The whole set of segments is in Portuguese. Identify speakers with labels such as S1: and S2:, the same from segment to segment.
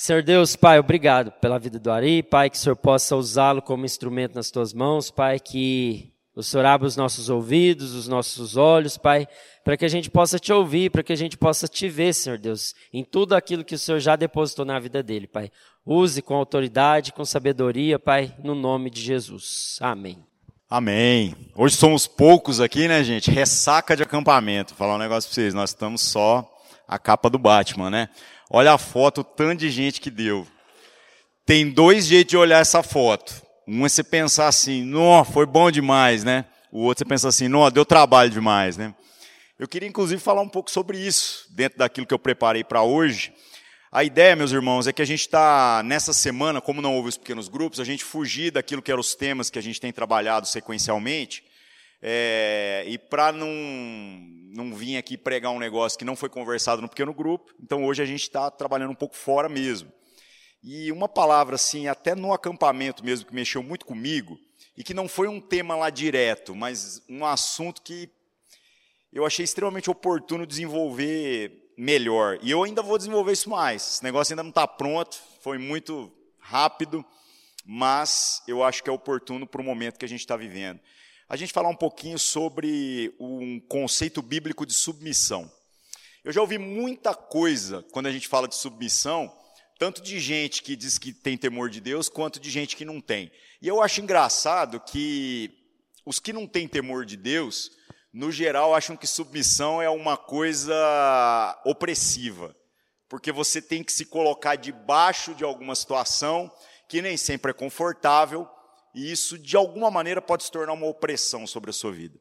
S1: Senhor Deus, Pai, obrigado pela vida do Ari, Pai, que o Senhor possa usá-lo como instrumento nas tuas mãos, Pai, que o Senhor abra os nossos ouvidos, os nossos olhos, Pai, para que a gente possa te ouvir, para que a gente possa te ver, Senhor Deus, em tudo aquilo que o Senhor já depositou na vida dele, Pai. Use com autoridade, com sabedoria, Pai, no nome de Jesus. Amém.
S2: Amém. Hoje somos poucos aqui, né, gente? Ressaca de acampamento. Vou falar um negócio para vocês, nós estamos só a capa do Batman, né? Olha a foto, o tanto de gente que deu. Tem dois jeitos de olhar essa foto. Um é você pensar assim, não, foi bom demais, né? O outro você pensa assim, não, deu trabalho demais, né? Eu queria inclusive falar um pouco sobre isso, dentro daquilo que eu preparei para hoje. A ideia, meus irmãos, é que a gente está, nessa semana, como não houve os pequenos grupos, a gente fugir daquilo que eram os temas que a gente tem trabalhado sequencialmente, é, e para não, não vir aqui pregar um negócio que não foi conversado no pequeno grupo, então hoje a gente está trabalhando um pouco fora mesmo. E uma palavra assim, até no acampamento mesmo, que mexeu muito comigo, e que não foi um tema lá direto, mas um assunto que eu achei extremamente oportuno desenvolver melhor. E eu ainda vou desenvolver isso mais. Esse negócio ainda não está pronto, foi muito rápido, mas eu acho que é oportuno para o momento que a gente está vivendo a gente falar um pouquinho sobre um conceito bíblico de submissão. Eu já ouvi muita coisa quando a gente fala de submissão, tanto de gente que diz que tem temor de Deus, quanto de gente que não tem. E eu acho engraçado que os que não têm temor de Deus, no geral, acham que submissão é uma coisa opressiva, porque você tem que se colocar debaixo de alguma situação que nem sempre é confortável e isso, de alguma maneira, pode se tornar uma opressão sobre a sua vida.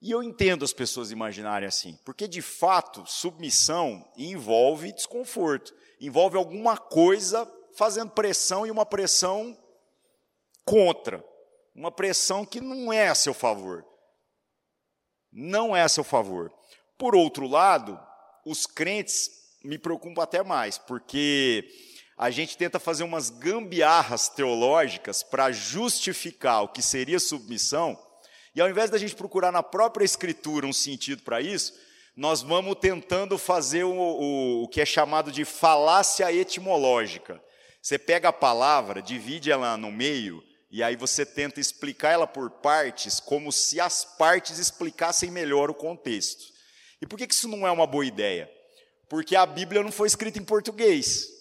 S2: E eu entendo as pessoas imaginarem assim, porque de fato, submissão envolve desconforto, envolve alguma coisa fazendo pressão e uma pressão contra, uma pressão que não é a seu favor. Não é a seu favor. Por outro lado, os crentes me preocupam até mais, porque a gente tenta fazer umas gambiarras teológicas para justificar o que seria submissão, e ao invés da gente procurar na própria Escritura um sentido para isso, nós vamos tentando fazer o, o, o que é chamado de falácia etimológica. Você pega a palavra, divide ela no meio, e aí você tenta explicar ela por partes, como se as partes explicassem melhor o contexto. E por que isso não é uma boa ideia? Porque a Bíblia não foi escrita em português.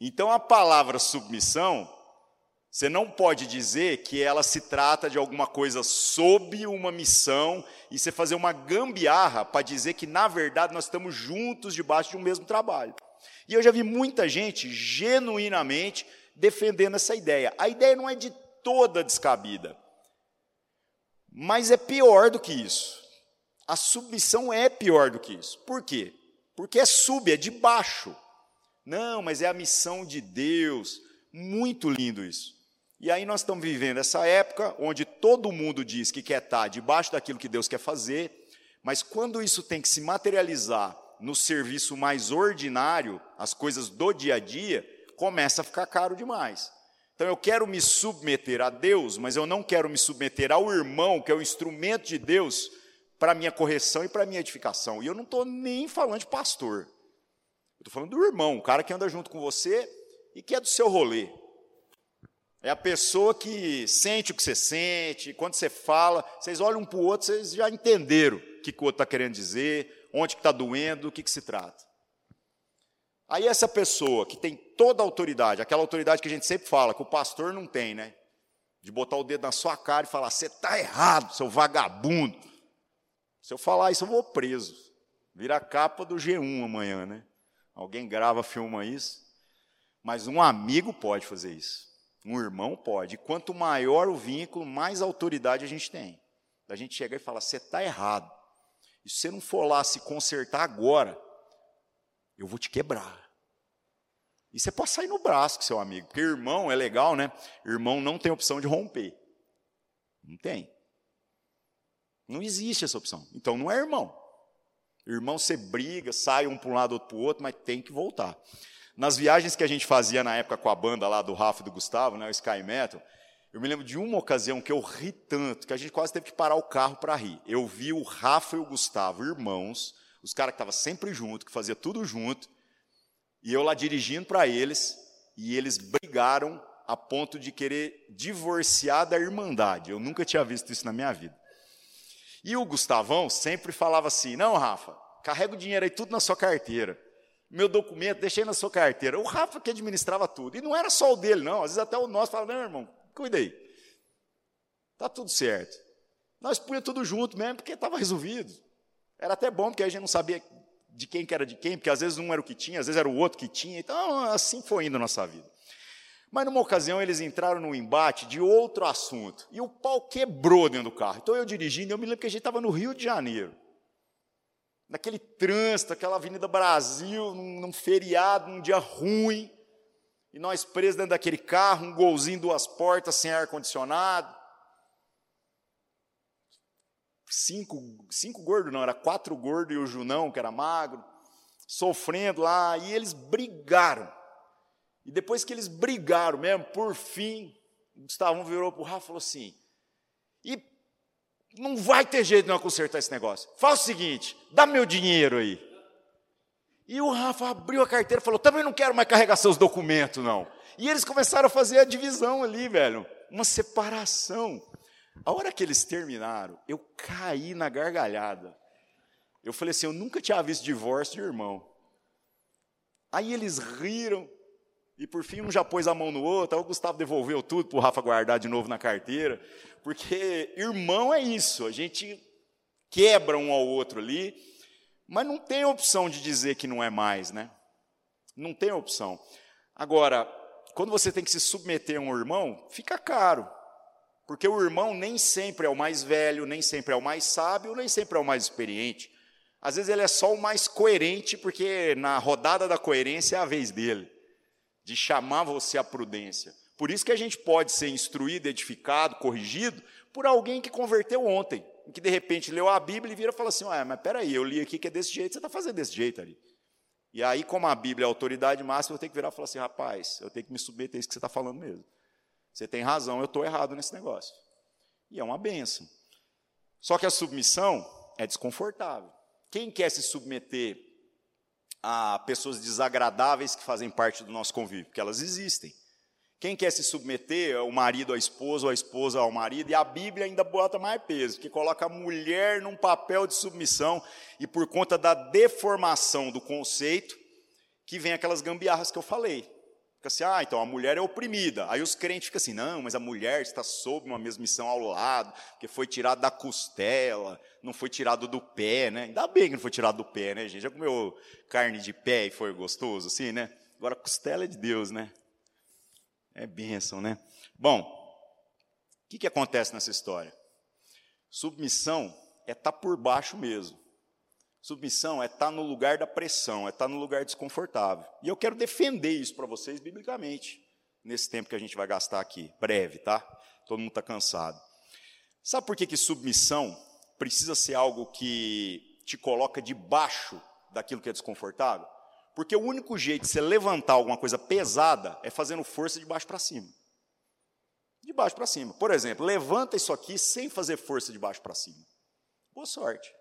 S2: Então a palavra submissão, você não pode dizer que ela se trata de alguma coisa sob uma missão e você fazer uma gambiarra para dizer que na verdade nós estamos juntos debaixo de um mesmo trabalho. E eu já vi muita gente genuinamente defendendo essa ideia. A ideia não é de toda descabida, mas é pior do que isso. A submissão é pior do que isso. Por quê? Porque é sub, é de baixo. Não, mas é a missão de Deus. Muito lindo isso. E aí nós estamos vivendo essa época onde todo mundo diz que quer estar debaixo daquilo que Deus quer fazer, mas quando isso tem que se materializar no serviço mais ordinário, as coisas do dia a dia, começa a ficar caro demais. Então eu quero me submeter a Deus, mas eu não quero me submeter ao irmão, que é o instrumento de Deus para minha correção e para minha edificação. E eu não estou nem falando de pastor. Estou falando do irmão, o cara que anda junto com você e que é do seu rolê. É a pessoa que sente o que você sente, quando você fala, vocês olham um para o outro, vocês já entenderam o que, que o outro está querendo dizer, onde está doendo, do que, que se trata. Aí essa pessoa que tem toda a autoridade, aquela autoridade que a gente sempre fala, que o pastor não tem, né? De botar o dedo na sua cara e falar, você está errado, seu vagabundo. Se eu falar isso, eu vou preso. Vira a capa do G1 amanhã, né? Alguém grava, filma isso. Mas um amigo pode fazer isso. Um irmão pode. E quanto maior o vínculo, mais autoridade a gente tem. A gente chega e fala: você está errado. E se você não for lá se consertar agora, eu vou te quebrar. E você pode sair no braço com seu amigo, porque irmão é legal, né? Irmão não tem opção de romper. Não tem. Não existe essa opção. Então não é irmão. Irmão, você briga, sai um para um lado, outro para o outro, mas tem que voltar. Nas viagens que a gente fazia na época com a banda lá do Rafa e do Gustavo, né, o Sky Metal, eu me lembro de uma ocasião que eu ri tanto, que a gente quase teve que parar o carro para rir. Eu vi o Rafa e o Gustavo, irmãos, os caras que estavam sempre junto, que fazia tudo junto, E eu lá dirigindo para eles, e eles brigaram a ponto de querer divorciar da Irmandade. Eu nunca tinha visto isso na minha vida. E o Gustavão sempre falava assim: Não, Rafa, carrega o dinheiro aí tudo na sua carteira. Meu documento, deixei na sua carteira. O Rafa que administrava tudo. E não era só o dele, não. Às vezes até o nosso falava: Não, irmão, cuida aí. Tá tudo certo. Nós punha tudo junto mesmo, porque estava resolvido. Era até bom, porque a gente não sabia de quem que era de quem, porque às vezes um era o que tinha, às vezes era o outro que tinha. Então, assim foi indo a nossa vida. Mas numa ocasião eles entraram num embate de outro assunto. E o pau quebrou dentro do carro. Então eu dirigindo, eu me lembro que a gente estava no Rio de Janeiro. Naquele trânsito, aquela Avenida Brasil, num, num feriado, num dia ruim. E nós presos dentro daquele carro, um golzinho, duas portas, sem ar-condicionado. Cinco, cinco gordos, não, era quatro gordos e o Junão, que era magro, sofrendo lá. E eles brigaram. E depois que eles brigaram mesmo, por fim, Gustavão virou para o Rafa e falou assim: e não vai ter jeito de não consertar esse negócio. Faz o seguinte, dá meu dinheiro aí. E o Rafa abriu a carteira e falou: também não quero mais carregar seus documentos, não. E eles começaram a fazer a divisão ali, velho, uma separação. A hora que eles terminaram, eu caí na gargalhada. Eu falei assim: eu nunca tinha visto divórcio de irmão. Aí eles riram, e por fim, um já pôs a mão no outro, aí o Gustavo devolveu tudo para o Rafa guardar de novo na carteira. Porque irmão é isso, a gente quebra um ao outro ali, mas não tem opção de dizer que não é mais, né? Não tem opção. Agora, quando você tem que se submeter a um irmão, fica caro. Porque o irmão nem sempre é o mais velho, nem sempre é o mais sábio, nem sempre é o mais experiente. Às vezes ele é só o mais coerente, porque na rodada da coerência é a vez dele de chamar você à prudência. Por isso que a gente pode ser instruído, edificado, corrigido por alguém que converteu ontem, que de repente leu a Bíblia e vira e fala assim: ah, mas peraí, eu li aqui que é desse jeito, você está fazendo desse jeito ali. E aí, como a Bíblia é a autoridade máxima, eu tenho que virar e falar assim: rapaz, eu tenho que me submeter a isso que você está falando mesmo. Você tem razão, eu estou errado nesse negócio. E é uma benção. Só que a submissão é desconfortável. Quem quer se submeter a pessoas desagradáveis que fazem parte do nosso convívio, porque elas existem. Quem quer se submeter, o marido à esposa, ou a esposa ao marido, e a Bíblia ainda bota mais peso, porque coloca a mulher num papel de submissão, e por conta da deformação do conceito, que vem aquelas gambiarras que eu falei. Fica assim, ah, então a mulher é oprimida. Aí os crentes ficam assim, não, mas a mulher está sob uma mesma missão ao lado, porque foi tirada da costela, não foi tirado do pé, né? Ainda bem que não foi tirado do pé, né, gente? Já comeu carne de pé e foi gostoso, assim, né? Agora, costela é de Deus, né? É bênção, né? Bom, o que, que acontece nessa história? Submissão é estar tá por baixo mesmo. Submissão é estar tá no lugar da pressão, é estar tá no lugar desconfortável. E eu quero defender isso para vocês biblicamente, nesse tempo que a gente vai gastar aqui. Breve, tá? Todo mundo está cansado. Sabe por que, que submissão precisa ser algo que te coloca debaixo daquilo que é desconfortável? Porque o único jeito de você levantar alguma coisa pesada é fazendo força de baixo para cima. De baixo para cima. Por exemplo, levanta isso aqui sem fazer força de baixo para cima. Boa sorte.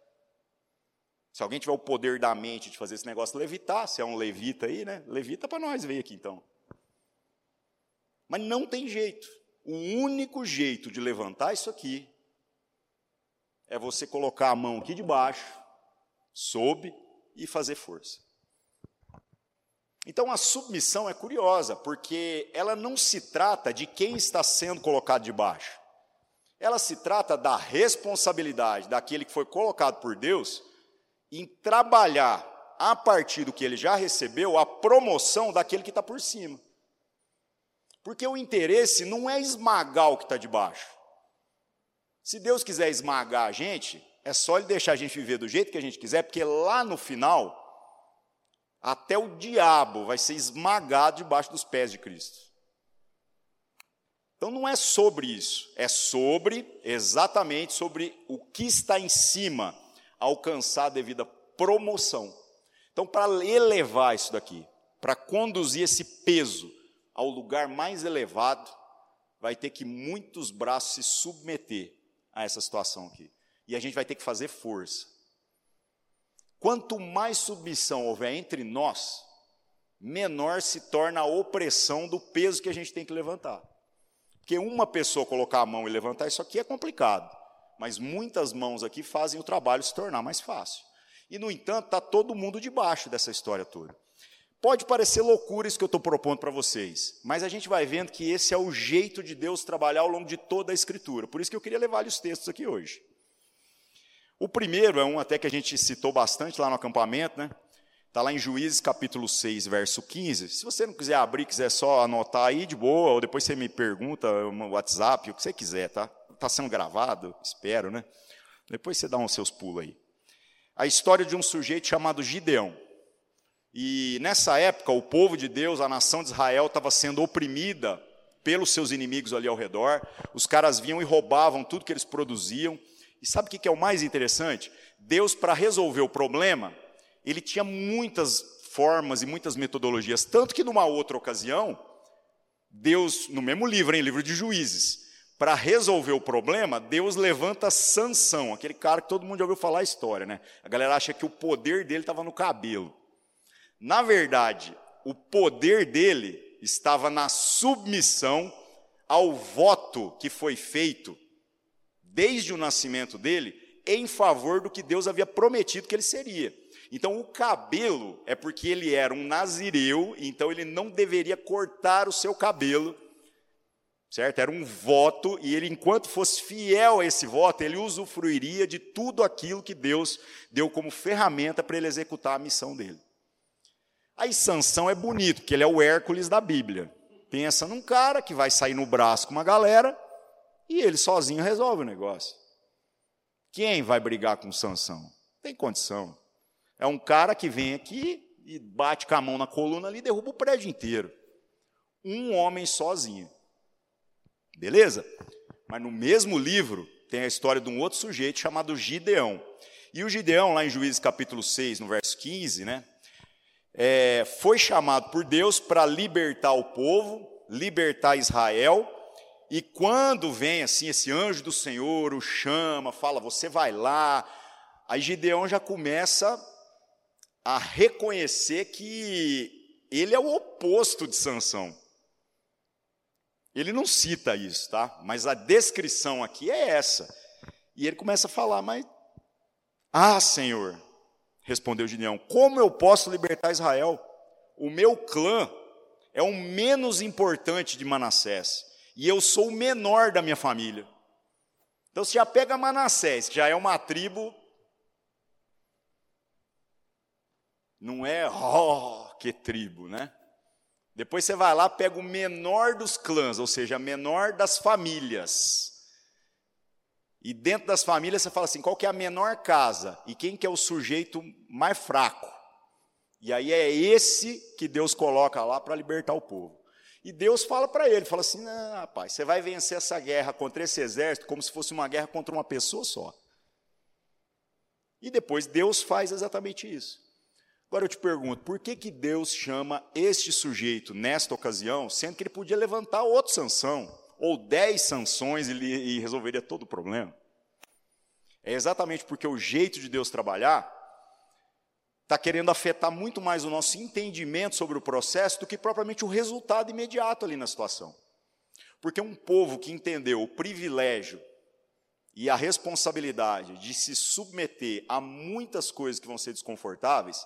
S2: Se alguém tiver o poder da mente de fazer esse negócio levitar, se é um levita aí, né? Levita para nós ver aqui então. Mas não tem jeito. O único jeito de levantar isso aqui é você colocar a mão aqui de baixo, sob e fazer força. Então a submissão é curiosa, porque ela não se trata de quem está sendo colocado de baixo. Ela se trata da responsabilidade daquele que foi colocado por Deus em trabalhar, a partir do que ele já recebeu, a promoção daquele que está por cima. Porque o interesse não é esmagar o que está de baixo. Se Deus quiser esmagar a gente, é só Ele deixar a gente viver do jeito que a gente quiser, porque lá no final, até o diabo vai ser esmagado debaixo dos pés de Cristo. Então não é sobre isso, é sobre, exatamente sobre o que está em cima alcançar a devida promoção. Então, para elevar isso daqui, para conduzir esse peso ao lugar mais elevado, vai ter que muitos braços se submeter a essa situação aqui. E a gente vai ter que fazer força. Quanto mais submissão houver entre nós, menor se torna a opressão do peso que a gente tem que levantar. Porque uma pessoa colocar a mão e levantar isso aqui é complicado, mas muitas mãos aqui fazem o trabalho se tornar mais fácil. E, no entanto, está todo mundo debaixo dessa história toda. Pode parecer loucura isso que eu estou propondo para vocês, mas a gente vai vendo que esse é o jeito de Deus trabalhar ao longo de toda a Escritura. Por isso que eu queria levar os textos aqui hoje. O primeiro é um até que a gente citou bastante lá no acampamento, né? Está lá em Juízes capítulo 6, verso 15. Se você não quiser abrir, quiser só anotar aí de boa, ou depois você me pergunta no WhatsApp, o que você quiser, tá? Está sendo gravado, espero, né? Depois você dá uns seus pulos aí. A história de um sujeito chamado Gideão. E nessa época, o povo de Deus, a nação de Israel, estava sendo oprimida pelos seus inimigos ali ao redor. Os caras vinham e roubavam tudo que eles produziam. E sabe o que é o mais interessante? Deus, para resolver o problema, ele tinha muitas formas e muitas metodologias. Tanto que numa outra ocasião, Deus, no mesmo livro, em livro de Juízes, para resolver o problema, Deus levanta Sansão, aquele cara que todo mundo já ouviu falar a história, né? A galera acha que o poder dele estava no cabelo. Na verdade, o poder dele estava na submissão ao voto que foi feito desde o nascimento dele em favor do que Deus havia prometido que ele seria. Então, o cabelo é porque ele era um nazireu, então ele não deveria cortar o seu cabelo, certo? Era um voto, e ele, enquanto fosse fiel a esse voto, ele usufruiria de tudo aquilo que Deus deu como ferramenta para ele executar a missão dele. Aí Sansão é bonito, porque ele é o Hércules da Bíblia. Pensa num cara que vai sair no braço com uma galera e ele sozinho resolve o negócio. Quem vai brigar com Sansão? Tem condição. É um cara que vem aqui e bate com a mão na coluna ali e derruba o prédio inteiro. Um homem sozinho. Beleza? Mas no mesmo livro tem a história de um outro sujeito chamado Gideão. E o Gideão, lá em Juízes capítulo 6, no verso 15, né? é, foi chamado por Deus para libertar o povo, libertar Israel. E quando vem assim esse anjo do Senhor, o chama, fala: Você vai lá. Aí Gideão já começa a reconhecer que ele é o oposto de Sansão. Ele não cita isso, tá? Mas a descrição aqui é essa. E ele começa a falar: Mas, ah, Senhor, respondeu Gideão: Como eu posso libertar Israel? O meu clã é o menos importante de Manassés, e eu sou o menor da minha família. Então você já pega Manassés, que já é uma tribo. Não é, oh, que tribo, né? Depois você vai lá, pega o menor dos clãs, ou seja, menor das famílias. E dentro das famílias você fala assim, qual que é a menor casa? E quem que é o sujeito mais fraco? E aí é esse que Deus coloca lá para libertar o povo. E Deus fala para ele, fala assim, não, rapaz, você vai vencer essa guerra contra esse exército como se fosse uma guerra contra uma pessoa só. E depois Deus faz exatamente isso. Agora eu te pergunto, por que, que Deus chama este sujeito nesta ocasião, sendo que ele podia levantar outro sanção? ou dez sanções e resolveria todo o problema. É exatamente porque o jeito de Deus trabalhar está querendo afetar muito mais o nosso entendimento sobre o processo do que propriamente o resultado imediato ali na situação. Porque um povo que entendeu o privilégio e a responsabilidade de se submeter a muitas coisas que vão ser desconfortáveis,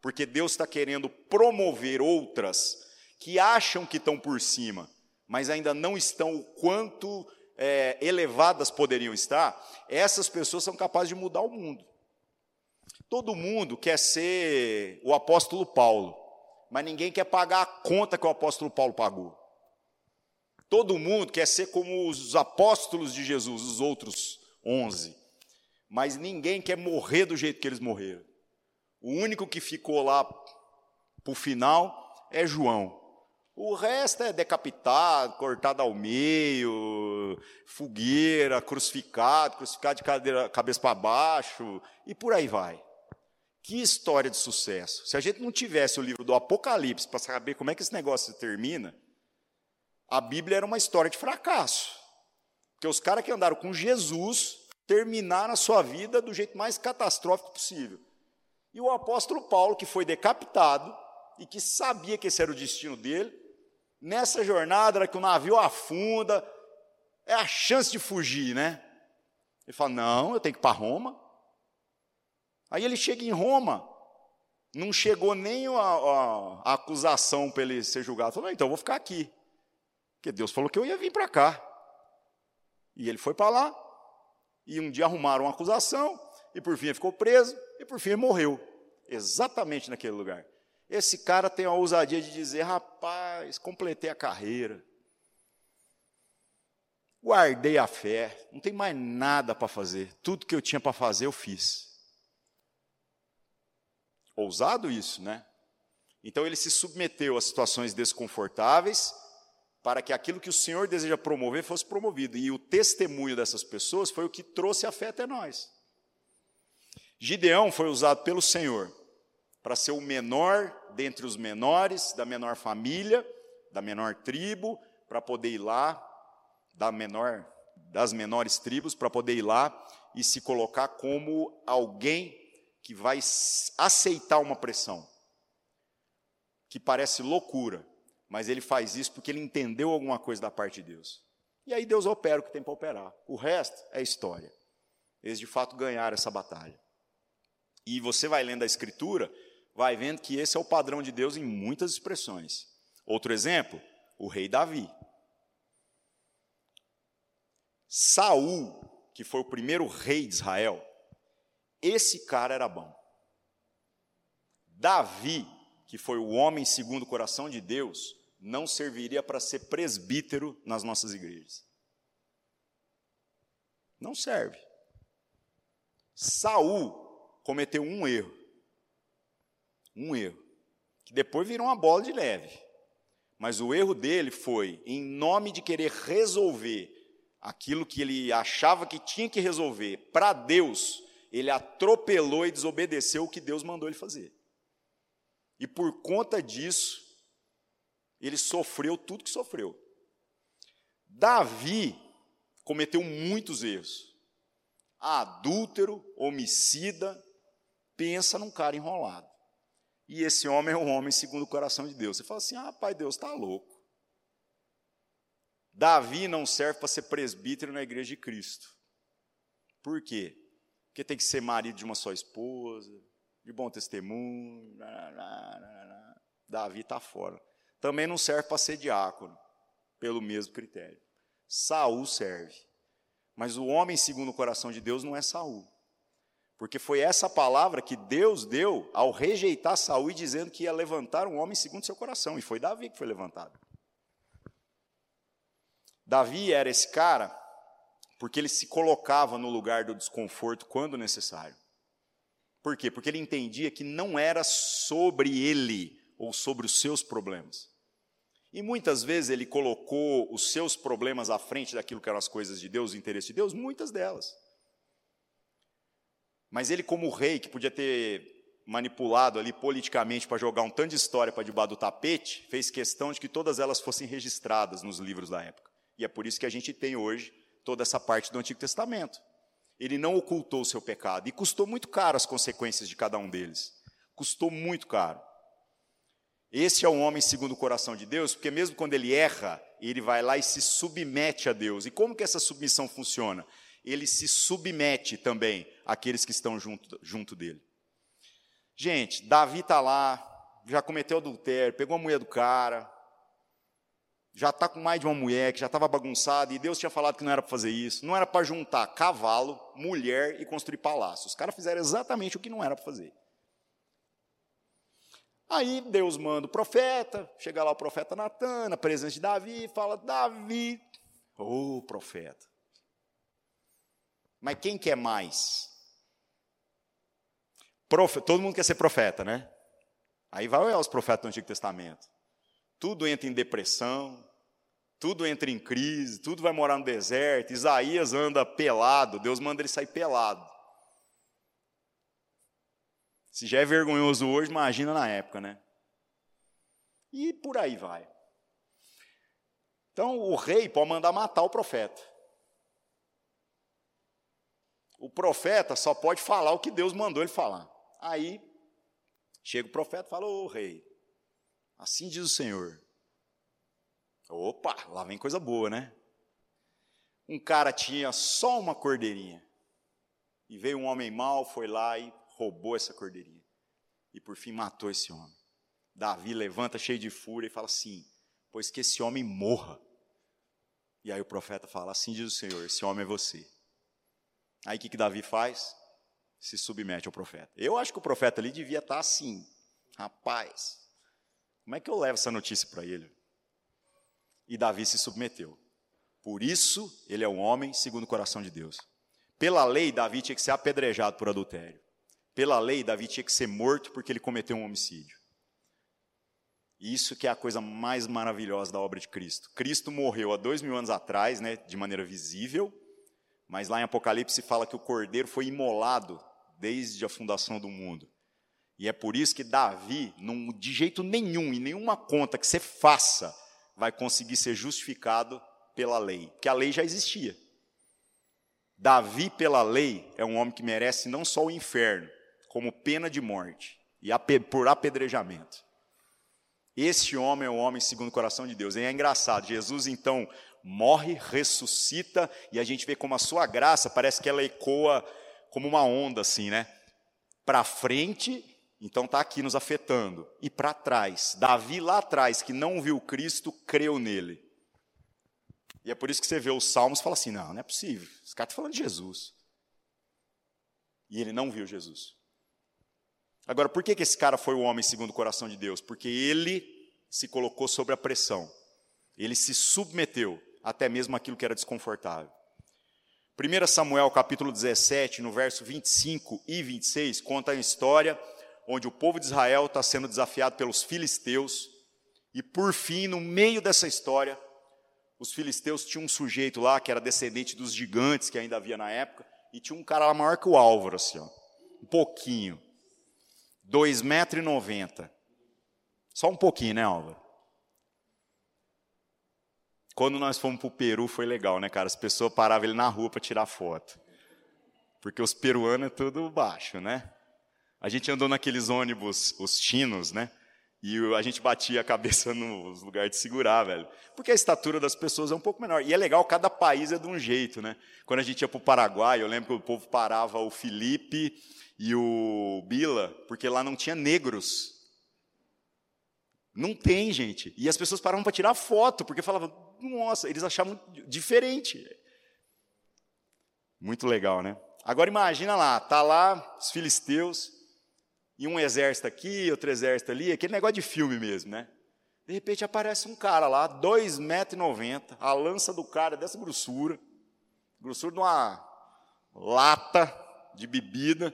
S2: porque Deus está querendo promover outras que acham que estão por cima, mas ainda não estão o quanto é, elevadas poderiam estar, essas pessoas são capazes de mudar o mundo. Todo mundo quer ser o apóstolo Paulo, mas ninguém quer pagar a conta que o apóstolo Paulo pagou. Todo mundo quer ser como os apóstolos de Jesus, os outros onze, mas ninguém quer morrer do jeito que eles morreram. O único que ficou lá para o final é João. O resto é decapitado, cortado ao meio, fogueira, crucificado, crucificado de cadeira, cabeça para baixo, e por aí vai. Que história de sucesso. Se a gente não tivesse o livro do Apocalipse para saber como é que esse negócio termina, a Bíblia era uma história de fracasso. Porque os caras que andaram com Jesus terminaram a sua vida do jeito mais catastrófico possível. E o apóstolo Paulo, que foi decapitado, e que sabia que esse era o destino dele. Nessa jornada, que o navio afunda, é a chance de fugir, né? Ele fala: Não, eu tenho que ir para Roma. Aí ele chega em Roma, não chegou nem a, a, a acusação para ele ser julgado. Falou: Então eu vou ficar aqui, porque Deus falou que eu ia vir para cá. E ele foi para lá, e um dia arrumaram uma acusação, e por fim ele ficou preso, e por fim ele morreu, exatamente naquele lugar. Esse cara tem a ousadia de dizer: rapaz, completei a carreira, guardei a fé, não tem mais nada para fazer, tudo que eu tinha para fazer eu fiz. Ousado isso, né? Então ele se submeteu a situações desconfortáveis para que aquilo que o Senhor deseja promover fosse promovido. E o testemunho dessas pessoas foi o que trouxe a fé até nós. Gideão foi usado pelo Senhor para ser o menor dentre os menores, da menor família, da menor tribo, para poder ir lá, da menor, das menores tribos, para poder ir lá e se colocar como alguém que vai aceitar uma pressão, que parece loucura, mas ele faz isso porque ele entendeu alguma coisa da parte de Deus. E aí Deus opera o que tem para operar. O resto é história. Eles de fato ganharam essa batalha. E você vai lendo a Escritura, vai vendo que esse é o padrão de Deus em muitas expressões. Outro exemplo, o rei Davi. Saul, que foi o primeiro rei de Israel, esse cara era bom. Davi, que foi o homem segundo o coração de Deus, não serviria para ser presbítero nas nossas igrejas. Não serve. Saul cometeu um erro um erro, que depois virou uma bola de leve. Mas o erro dele foi, em nome de querer resolver aquilo que ele achava que tinha que resolver para Deus, ele atropelou e desobedeceu o que Deus mandou ele fazer. E por conta disso, ele sofreu tudo que sofreu. Davi cometeu muitos erros. Adúltero, homicida, pensa num cara enrolado. E esse homem é um homem segundo o coração de Deus. Você fala assim: ah, pai, Deus está louco. Davi não serve para ser presbítero na igreja de Cristo. Por quê? Porque tem que ser marido de uma só esposa, de bom testemunho. Davi está fora. Também não serve para ser diácono, pelo mesmo critério. Saul serve. Mas o homem segundo o coração de Deus não é Saul. Porque foi essa palavra que Deus deu ao rejeitar Saul e dizendo que ia levantar um homem segundo seu coração. E foi Davi que foi levantado. Davi era esse cara porque ele se colocava no lugar do desconforto quando necessário. Por quê? Porque ele entendia que não era sobre ele ou sobre os seus problemas. E muitas vezes ele colocou os seus problemas à frente daquilo que eram as coisas de Deus, o interesse de Deus, muitas delas. Mas ele, como rei, que podia ter manipulado ali politicamente para jogar um tanto de história para debaixo do tapete, fez questão de que todas elas fossem registradas nos livros da época. E é por isso que a gente tem hoje toda essa parte do Antigo Testamento. Ele não ocultou o seu pecado e custou muito caro as consequências de cada um deles. Custou muito caro. Esse é um homem segundo o coração de Deus, porque mesmo quando ele erra, ele vai lá e se submete a Deus. E como que essa submissão funciona? Ele se submete também àqueles que estão junto, junto dele. Gente, Davi está lá, já cometeu adultério, pegou a mulher do cara, já está com mais de uma mulher que já estava bagunçada, e Deus tinha falado que não era para fazer isso, não era para juntar cavalo, mulher e construir palácios. Os caras fizeram exatamente o que não era para fazer. Aí Deus manda o profeta, chega lá o profeta Natan, na presença de Davi, e fala: Davi, ô oh, profeta, mas quem quer mais? Profe... Todo mundo quer ser profeta, né? Aí vai olhar os profetas do Antigo Testamento. Tudo entra em depressão, tudo entra em crise, tudo vai morar no deserto. Isaías anda pelado, Deus manda ele sair pelado. Se já é vergonhoso hoje, imagina na época, né? E por aí vai. Então o rei pode mandar matar o profeta. O profeta só pode falar o que Deus mandou ele falar. Aí chega o profeta e fala: Ô rei, Assim diz o Senhor. Opa, lá vem coisa boa, né? Um cara tinha só uma cordeirinha. E veio um homem mau, foi lá e roubou essa cordeirinha. E por fim matou esse homem. Davi levanta cheio de fúria e fala assim: Pois que esse homem morra. E aí o profeta fala: Assim diz o Senhor, esse homem é você. Aí o que, que Davi faz? Se submete ao profeta. Eu acho que o profeta ali devia estar assim: Rapaz, como é que eu levo essa notícia para ele? E Davi se submeteu. Por isso, ele é um homem segundo o coração de Deus. Pela lei, Davi tinha que ser apedrejado por adultério. Pela lei, Davi tinha que ser morto porque ele cometeu um homicídio. Isso que é a coisa mais maravilhosa da obra de Cristo. Cristo morreu há dois mil anos atrás, né, de maneira visível, mas lá em Apocalipse fala que o cordeiro foi imolado desde a fundação do mundo. E é por isso que Davi, não, de jeito nenhum, em nenhuma conta que você faça, vai conseguir ser justificado pela lei, porque a lei já existia. Davi, pela lei, é um homem que merece não só o inferno, como pena de morte e por apedrejamento. Esse homem é o homem segundo o coração de Deus. E é engraçado, Jesus então morre, ressuscita, e a gente vê como a sua graça parece que ela ecoa como uma onda assim, né? Para frente, então está aqui nos afetando, e para trás. Davi lá atrás, que não viu Cristo, creu nele. E é por isso que você vê os salmos e fala assim: não, não é possível, esse cara está falando de Jesus. E ele não viu Jesus. Agora, por que, que esse cara foi o homem segundo o coração de Deus? Porque ele se colocou sob a pressão, ele se submeteu até mesmo aquilo que era desconfortável. 1 Samuel capítulo 17, no verso 25 e 26, conta a história onde o povo de Israel está sendo desafiado pelos filisteus, e por fim, no meio dessa história, os filisteus tinham um sujeito lá que era descendente dos gigantes que ainda havia na época, e tinha um cara lá maior que o Álvaro, assim, ó, um pouquinho. 2,90 metros 90. Só um pouquinho, né, Álvaro? Quando nós fomos para o Peru foi legal, né, cara? As pessoas paravam ele na rua para tirar foto. Porque os peruanos é tudo baixo, né? A gente andou naqueles ônibus, os chinos, né? E a gente batia a cabeça nos lugares de segurar, velho. Porque a estatura das pessoas é um pouco menor. E é legal, cada país é de um jeito, né? Quando a gente ia para o Paraguai, eu lembro que o povo parava o Felipe e o Bila, porque lá não tinha negros. Não tem, gente. E as pessoas paravam para tirar foto, porque falavam, nossa, eles achavam diferente. Muito legal, né? Agora imagina lá, tá lá os filisteus, e um exército aqui, outro exército ali, aquele negócio de filme mesmo, né? De repente aparece um cara lá, 2,90 metros, a lança do cara é dessa grossura, grossura de uma lata de bebida,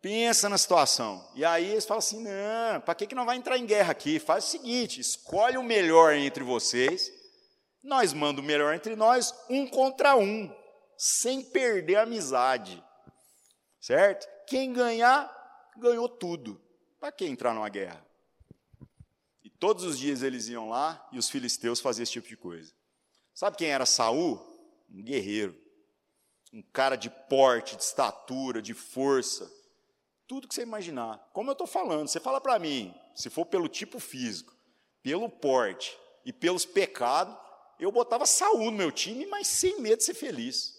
S2: Pensa na situação. E aí eles falam assim: não, para que, que não vai entrar em guerra aqui? Faz o seguinte: escolhe o melhor entre vocês, nós mandamos o melhor entre nós, um contra um, sem perder a amizade. Certo? Quem ganhar, ganhou tudo. Para que entrar numa guerra? E todos os dias eles iam lá e os filisteus faziam esse tipo de coisa. Sabe quem era Saul? Um guerreiro. Um cara de porte, de estatura, de força tudo que você imaginar. Como eu estou falando, você fala para mim, se for pelo tipo físico, pelo porte e pelos pecados, eu botava Saúl no meu time, mas sem medo de ser feliz.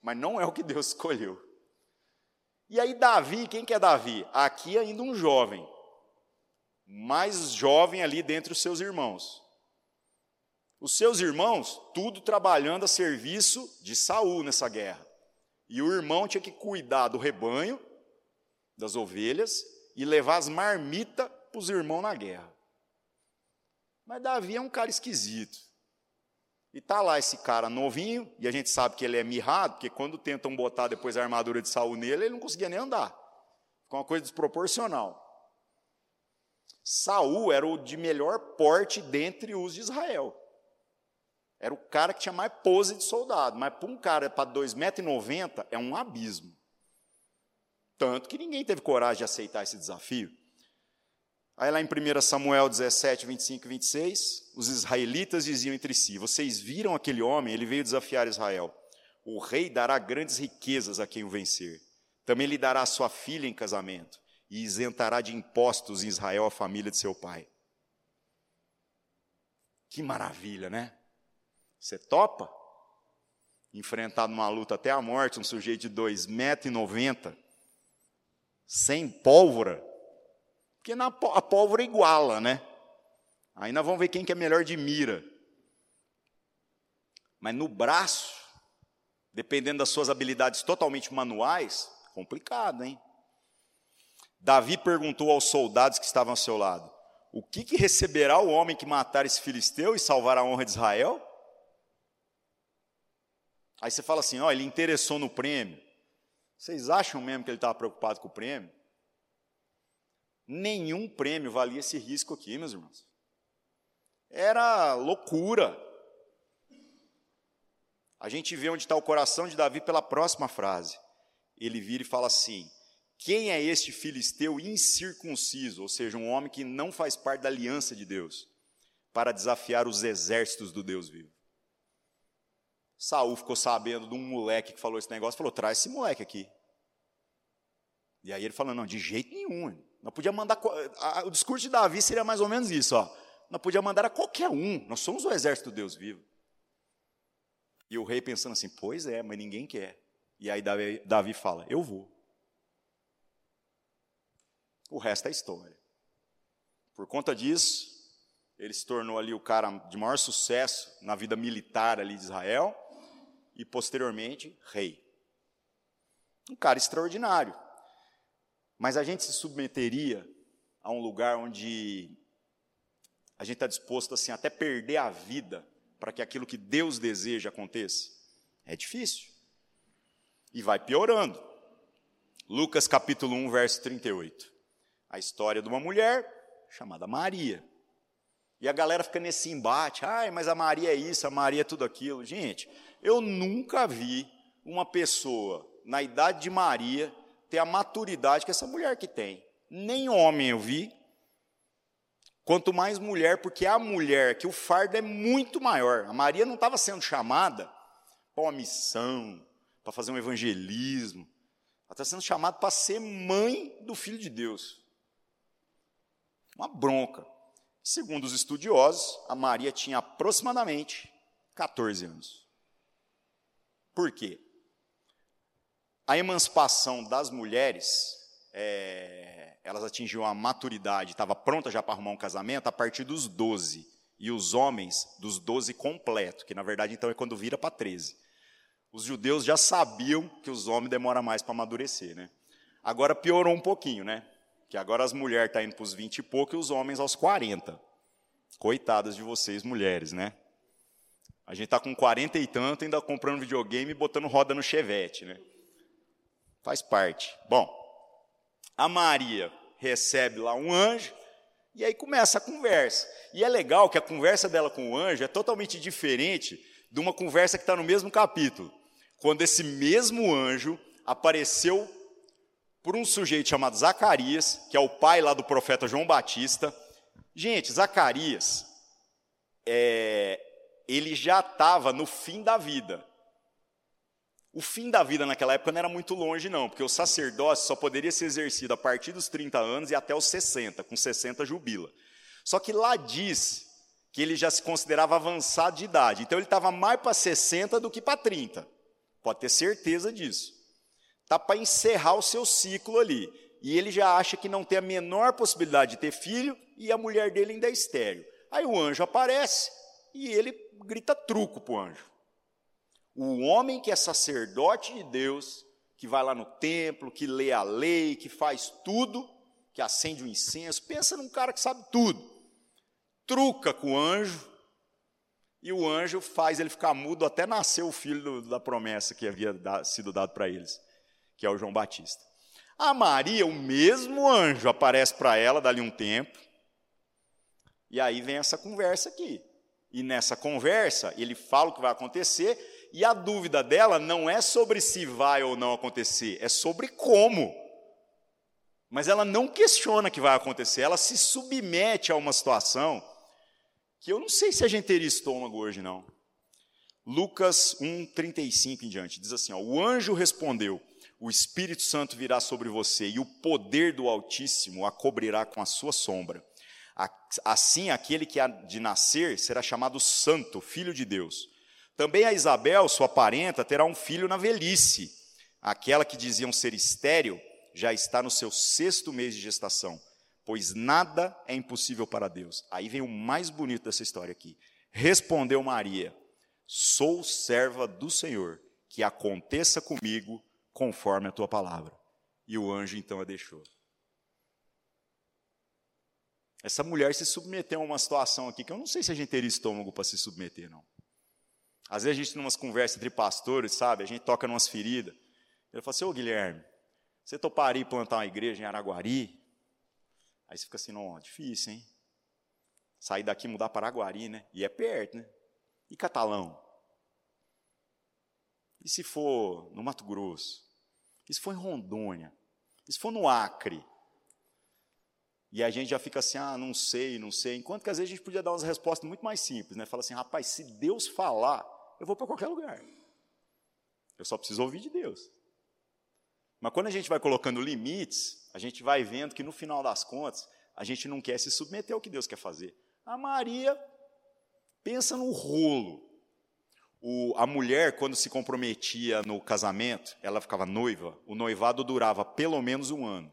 S2: Mas não é o que Deus escolheu. E aí, Davi, quem que é Davi? Aqui ainda um jovem, mais jovem ali dentre os seus irmãos. Os seus irmãos, tudo trabalhando a serviço de Saul nessa guerra. E o irmão tinha que cuidar do rebanho das ovelhas e levar as marmitas para os irmãos na guerra. Mas Davi é um cara esquisito. E tá lá esse cara novinho, e a gente sabe que ele é mirrado, porque quando tentam botar depois a armadura de Saul nele, ele não conseguia nem andar. Ficou uma coisa desproporcional. Saul era o de melhor porte dentre os de Israel. Era o cara que tinha mais pose de soldado, mas para um cara para 2,90 metros é um abismo. Tanto que ninguém teve coragem de aceitar esse desafio. Aí lá em 1 Samuel 17, 25 e 26, os israelitas diziam entre si: Vocês viram aquele homem? Ele veio desafiar Israel. O rei dará grandes riquezas a quem o vencer. Também lhe dará sua filha em casamento e isentará de impostos em Israel a família de seu pai. Que maravilha, né? Você topa? Enfrentar numa luta até a morte um sujeito de 2,90 m, sem pólvora, porque na, a pólvora iguala, né? Aí nós vamos ver quem que é melhor de mira. Mas no braço, dependendo das suas habilidades totalmente manuais, complicado, hein? Davi perguntou aos soldados que estavam ao seu lado: O que, que receberá o homem que matar esse filisteu e salvar a honra de Israel? Aí você fala assim: Ó, ele interessou no prêmio. Vocês acham mesmo que ele estava preocupado com o prêmio? Nenhum prêmio valia esse risco aqui, meus irmãos. Era loucura. A gente vê onde está o coração de Davi pela próxima frase. Ele vira e fala assim: Quem é este filisteu incircunciso, ou seja, um homem que não faz parte da aliança de Deus, para desafiar os exércitos do Deus vivo? Saul ficou sabendo de um moleque que falou esse negócio, falou: traz esse moleque aqui. E aí ele falou: não, de jeito nenhum. Não podia mandar. O discurso de Davi seria mais ou menos isso, ó. Não podia mandar a qualquer um. Nós somos o exército do Deus vivo. E o rei pensando assim: pois é, mas ninguém quer. E aí Davi, Davi fala: eu vou. O resto é história. Por conta disso, ele se tornou ali o cara de maior sucesso na vida militar ali de Israel e posteriormente rei. Um cara extraordinário. Mas a gente se submeteria a um lugar onde a gente está disposto assim até perder a vida para que aquilo que Deus deseja aconteça? É difícil. E vai piorando. Lucas capítulo 1, verso 38. A história de uma mulher chamada Maria. E a galera fica nesse embate, ai, mas a Maria é isso, a Maria é tudo aquilo. Gente, eu nunca vi uma pessoa na idade de Maria ter a maturidade que essa mulher que tem. Nem homem eu vi, quanto mais mulher, porque a mulher que o fardo é muito maior. A Maria não estava sendo chamada para uma missão, para fazer um evangelismo. Ela está sendo chamada para ser mãe do Filho de Deus. Uma bronca. Segundo os estudiosos, a Maria tinha aproximadamente 14 anos. Por quê? A emancipação das mulheres, é, elas atingiam a maturidade, estava pronta já para arrumar um casamento a partir dos 12. E os homens, dos 12 completo, que na verdade então é quando vira para 13. Os judeus já sabiam que os homens demoram mais para amadurecer, né? Agora piorou um pouquinho, né? Que agora as mulheres estão tá indo para os 20 e pouco e os homens aos 40. Coitadas de vocês, mulheres, né? A gente está com 40 e tanto, ainda comprando videogame e botando roda no chevette, né? Faz parte. Bom, a Maria recebe lá um anjo, e aí começa a conversa. E é legal que a conversa dela com o anjo é totalmente diferente de uma conversa que está no mesmo capítulo. Quando esse mesmo anjo apareceu por um sujeito chamado Zacarias, que é o pai lá do profeta João Batista. Gente, Zacarias, é, ele já estava no fim da vida. O fim da vida naquela época não era muito longe, não, porque o sacerdócio só poderia ser exercido a partir dos 30 anos e até os 60, com 60 jubila. Só que lá diz que ele já se considerava avançado de idade, então ele estava mais para 60 do que para 30. Pode ter certeza disso. Está para encerrar o seu ciclo ali. E ele já acha que não tem a menor possibilidade de ter filho e a mulher dele ainda é estéreo. Aí o anjo aparece e ele grita truco para o anjo. O homem que é sacerdote de Deus, que vai lá no templo, que lê a lei, que faz tudo, que acende o incenso, pensa num cara que sabe tudo. Truca com o anjo, e o anjo faz ele ficar mudo até nascer o filho da promessa que havia sido dado para eles, que é o João Batista. A Maria, o mesmo anjo, aparece para ela dali um tempo, e aí vem essa conversa aqui. E nessa conversa, ele fala o que vai acontecer, e a dúvida dela não é sobre se vai ou não acontecer, é sobre como. Mas ela não questiona que vai acontecer, ela se submete a uma situação que eu não sei se a gente teria estômago hoje, não. Lucas 1, 35 em diante, diz assim: ó, O anjo respondeu: O Espírito Santo virá sobre você, e o poder do Altíssimo a cobrirá com a sua sombra. Assim, aquele que há de nascer será chamado Santo, Filho de Deus. Também a Isabel, sua parenta, terá um filho na velhice. Aquela que diziam ser estéril já está no seu sexto mês de gestação, pois nada é impossível para Deus. Aí vem o mais bonito dessa história aqui. Respondeu Maria: Sou serva do Senhor, que aconteça comigo conforme a tua palavra. E o anjo então a deixou. Essa mulher se submeteu a uma situação aqui que eu não sei se a gente teria estômago para se submeter, não. Às vezes a gente, numas conversas entre pastores, sabe, a gente toca numas feridas. Ele fala assim: Ô Guilherme, você toparia plantar uma igreja em Araguari? Aí você fica assim: não, difícil, hein? Sair daqui e mudar para Araguari, né? E é perto, né? E Catalão? E se for no Mato Grosso? E se for em Rondônia? E se for no Acre? E a gente já fica assim, ah, não sei, não sei. Enquanto que às vezes a gente podia dar umas respostas muito mais simples, né? Fala assim, rapaz, se Deus falar, eu vou para qualquer lugar. Eu só preciso ouvir de Deus. Mas quando a gente vai colocando limites, a gente vai vendo que no final das contas, a gente não quer se submeter ao que Deus quer fazer. A Maria pensa no rolo. O, a mulher, quando se comprometia no casamento, ela ficava noiva, o noivado durava pelo menos um ano.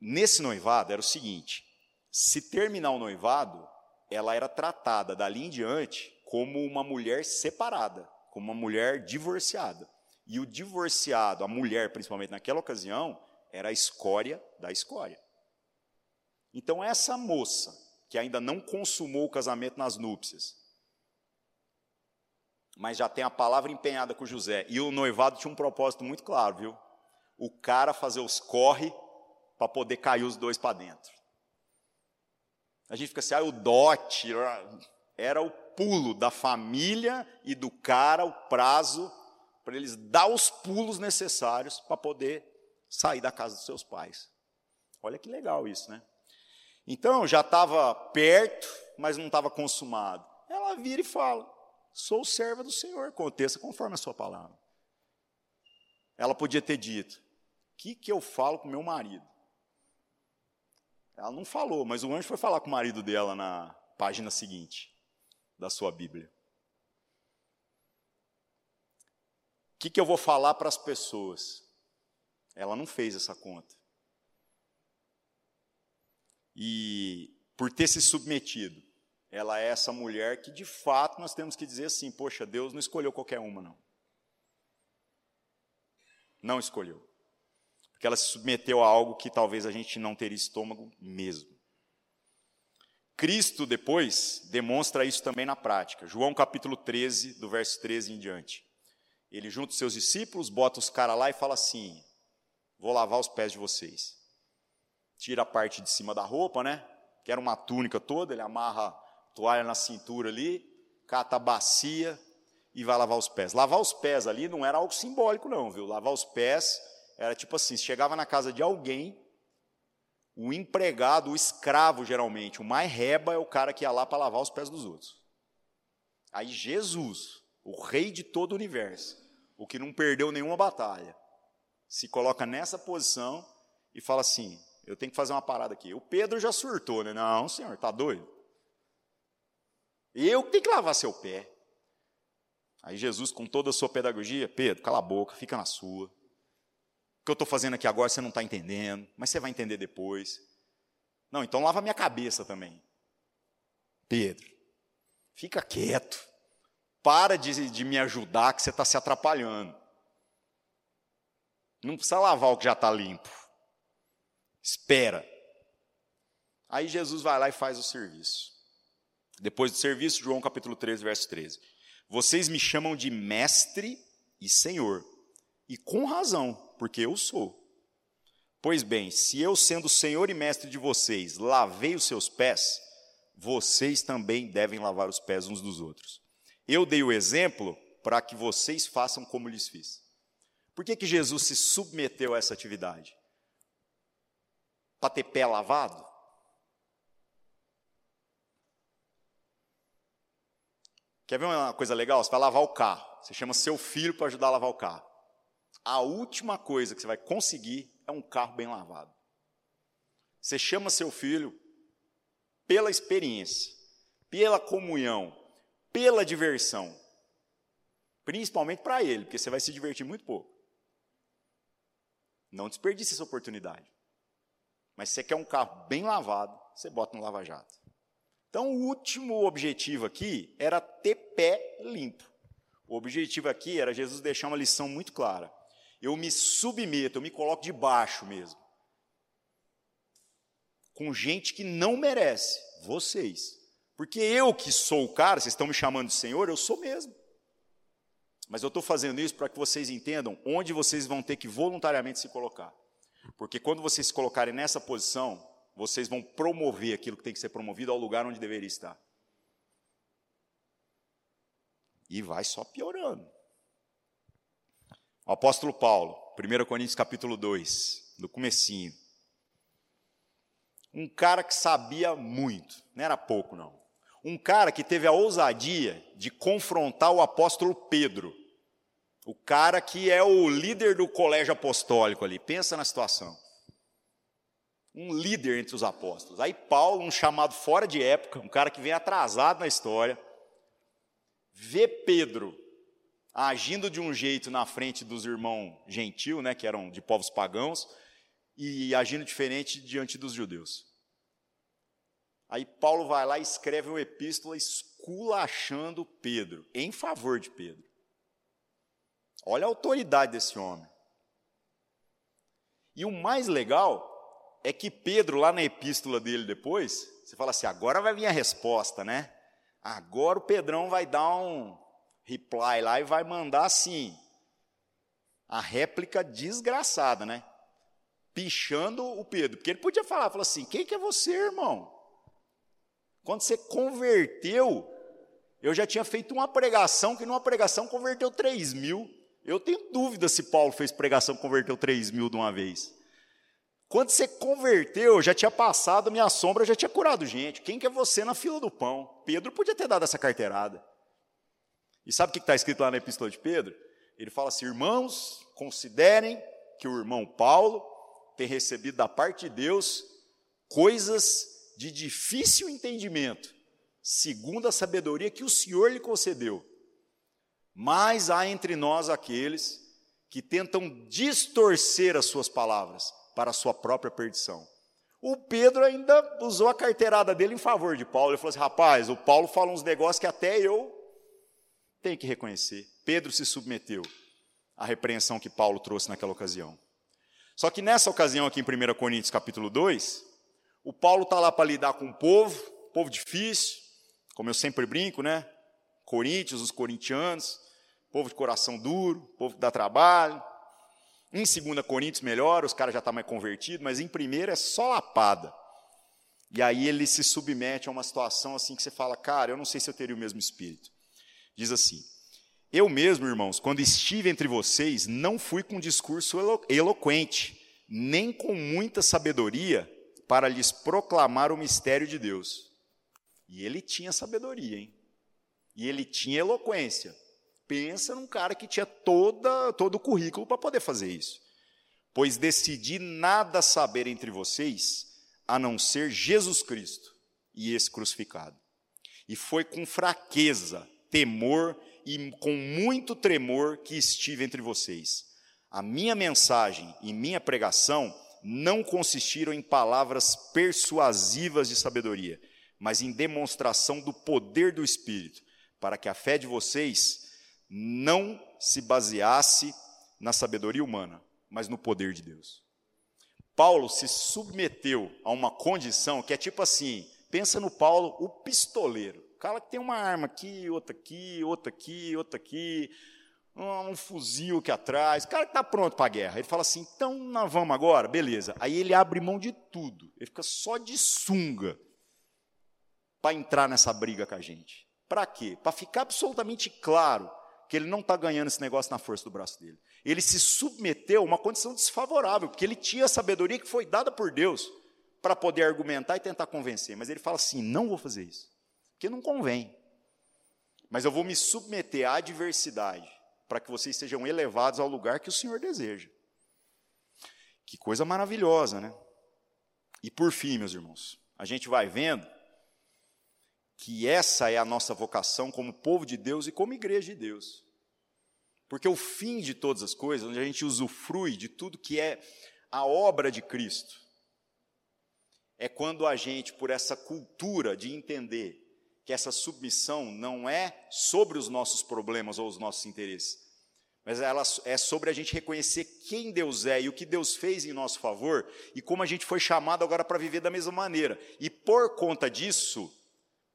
S2: Nesse noivado era o seguinte: se terminar o noivado, ela era tratada dali em diante como uma mulher separada, como uma mulher divorciada. E o divorciado, a mulher principalmente naquela ocasião, era a escória da escória. Então essa moça, que ainda não consumou o casamento nas núpcias, mas já tem a palavra empenhada com José, e o noivado tinha um propósito muito claro, viu? O cara fazer os corre para poder cair os dois para dentro. A gente fica assim, ah, o dote era o pulo da família e do cara, o prazo para eles dar os pulos necessários para poder sair da casa dos seus pais. Olha que legal isso, né? Então já estava perto, mas não estava consumado. Ela vira e fala: Sou serva do Senhor, aconteça conforme a sua palavra. Ela podia ter dito: O que, que eu falo com meu marido? Ela não falou, mas o anjo foi falar com o marido dela na página seguinte da sua Bíblia. O que, que eu vou falar para as pessoas? Ela não fez essa conta. E por ter se submetido, ela é essa mulher que de fato nós temos que dizer assim: poxa, Deus não escolheu qualquer uma, não. Não escolheu. Porque ela se submeteu a algo que talvez a gente não teria estômago mesmo. Cristo depois demonstra isso também na prática. João capítulo 13, do verso 13 em diante. Ele junta os seus discípulos, bota os caras lá e fala assim: Vou lavar os pés de vocês. Tira a parte de cima da roupa, né? Que era uma túnica toda, ele amarra a toalha na cintura ali, cata a bacia e vai lavar os pés. Lavar os pés ali não era algo simbólico, não, viu? Lavar os pés era tipo assim: chegava na casa de alguém, o empregado, o escravo, geralmente, o mais reba é o cara que ia lá para lavar os pés dos outros. Aí Jesus, o rei de todo o universo, o que não perdeu nenhuma batalha, se coloca nessa posição e fala assim: eu tenho que fazer uma parada aqui. O Pedro já surtou, né? Não, senhor, está doido? Eu tenho que lavar seu pé. Aí Jesus, com toda a sua pedagogia, Pedro, cala a boca, fica na sua que eu estou fazendo aqui agora você não está entendendo, mas você vai entender depois. Não, então lava minha cabeça também. Pedro, fica quieto. Para de, de me ajudar, que você está se atrapalhando. Não precisa lavar o que já está limpo. Espera. Aí Jesus vai lá e faz o serviço. Depois do serviço, João capítulo 13, verso 13. Vocês me chamam de mestre e senhor, e com razão porque eu sou. Pois bem, se eu, sendo Senhor e Mestre de vocês, lavei os seus pés, vocês também devem lavar os pés uns dos outros. Eu dei o exemplo para que vocês façam como lhes fiz. Por que, que Jesus se submeteu a essa atividade? Para ter pé lavado? Quer ver uma coisa legal? Você vai lavar o carro. Você chama seu filho para ajudar a lavar o carro a última coisa que você vai conseguir é um carro bem lavado. Você chama seu filho pela experiência, pela comunhão, pela diversão. Principalmente para ele, porque você vai se divertir muito pouco. Não desperdice essa oportunidade. Mas se você quer um carro bem lavado, você bota no lava-jato. Então, o último objetivo aqui era ter pé limpo. O objetivo aqui era Jesus deixar uma lição muito clara. Eu me submeto, eu me coloco debaixo mesmo. Com gente que não merece, vocês. Porque eu que sou o cara, vocês estão me chamando de Senhor, eu sou mesmo. Mas eu estou fazendo isso para que vocês entendam onde vocês vão ter que voluntariamente se colocar. Porque quando vocês se colocarem nessa posição, vocês vão promover aquilo que tem que ser promovido ao lugar onde deveria estar. E vai só piorando. O apóstolo Paulo, 1 Coríntios capítulo 2, no comecinho. Um cara que sabia muito, não era pouco não. Um cara que teve a ousadia de confrontar o apóstolo Pedro. O cara que é o líder do colégio apostólico ali. Pensa na situação. Um líder entre os apóstolos. Aí Paulo, um chamado fora de época, um cara que vem atrasado na história, vê Pedro agindo de um jeito na frente dos irmãos gentil, né, que eram de povos pagãos, e agindo diferente diante dos judeus. Aí Paulo vai lá e escreve uma epístola esculachando Pedro, em favor de Pedro. Olha a autoridade desse homem. E o mais legal é que Pedro, lá na epístola dele depois, você fala assim: agora vai vir a resposta, né? Agora o Pedrão vai dar um reply lá e vai mandar assim, a réplica desgraçada, né? Pichando o Pedro, porque ele podia falar, falar assim: quem que é você, irmão? Quando você converteu, eu já tinha feito uma pregação que numa pregação converteu 3 mil. Eu tenho dúvida se Paulo fez pregação que converteu 3 mil de uma vez. Quando você converteu, já tinha passado, minha sombra já tinha curado gente. Quem que é você na fila do pão? Pedro podia ter dado essa carteirada. E sabe o que está escrito lá na epístola de Pedro? Ele fala assim: irmãos, considerem que o irmão Paulo tem recebido da parte de Deus coisas de difícil entendimento, segundo a sabedoria que o Senhor lhe concedeu. Mas há entre nós aqueles que tentam distorcer as suas palavras para a sua própria perdição. O Pedro ainda usou a carteirada dele em favor de Paulo. Ele falou assim: rapaz, o Paulo fala uns negócios que até eu tenho que reconhecer. Pedro se submeteu à repreensão que Paulo trouxe naquela ocasião. Só que nessa ocasião, aqui em 1 Coríntios capítulo 2, o Paulo está lá para lidar com o povo, povo difícil, como eu sempre brinco, né? Coríntios, os corintianos, povo de coração duro, povo que dá trabalho, em 2 Coríntios melhor, os caras já estão tá mais convertidos, mas em 1 é só lapada. E aí ele se submete a uma situação assim que você fala, cara, eu não sei se eu teria o mesmo espírito. Diz assim: Eu mesmo, irmãos, quando estive entre vocês, não fui com discurso elo eloquente, nem com muita sabedoria para lhes proclamar o mistério de Deus. E ele tinha sabedoria, hein? E ele tinha eloquência. Pensa num cara que tinha toda, todo o currículo para poder fazer isso. Pois decidi nada saber entre vocês a não ser Jesus Cristo e esse crucificado. E foi com fraqueza, temor e com muito tremor que estive entre vocês. A minha mensagem e minha pregação não consistiram em palavras persuasivas de sabedoria, mas em demonstração do poder do Espírito, para que a fé de vocês não se baseasse na sabedoria humana, mas no poder de Deus. Paulo se submeteu a uma condição que é tipo assim: pensa no Paulo, o pistoleiro. Cara que tem uma arma aqui, outra aqui, outra aqui, outra aqui, um, fuzil aqui atrás, o cara que está pronto para a guerra. Ele fala assim: então nós vamos agora? Beleza. Aí ele abre mão de tudo, ele fica só de sunga para entrar nessa briga com a gente. Para quê? Para ficar absolutamente claro que ele não está ganhando esse negócio na força do braço dele. Ele se submeteu a uma condição desfavorável, porque ele tinha a sabedoria que foi dada por Deus para poder argumentar e tentar convencer. Mas ele fala assim: não vou fazer isso, porque não convém. Mas eu vou me submeter à adversidade para que vocês sejam elevados ao lugar que o Senhor deseja. Que coisa maravilhosa, né? E por fim, meus irmãos, a gente vai vendo que essa é a nossa vocação como povo de Deus e como igreja de Deus. Porque o fim de todas as coisas, onde a gente usufrui de tudo que é a obra de Cristo, é quando a gente, por essa cultura de entender que essa submissão não é sobre os nossos problemas ou os nossos interesses, mas ela é sobre a gente reconhecer quem Deus é e o que Deus fez em nosso favor e como a gente foi chamado agora para viver da mesma maneira. E por conta disso,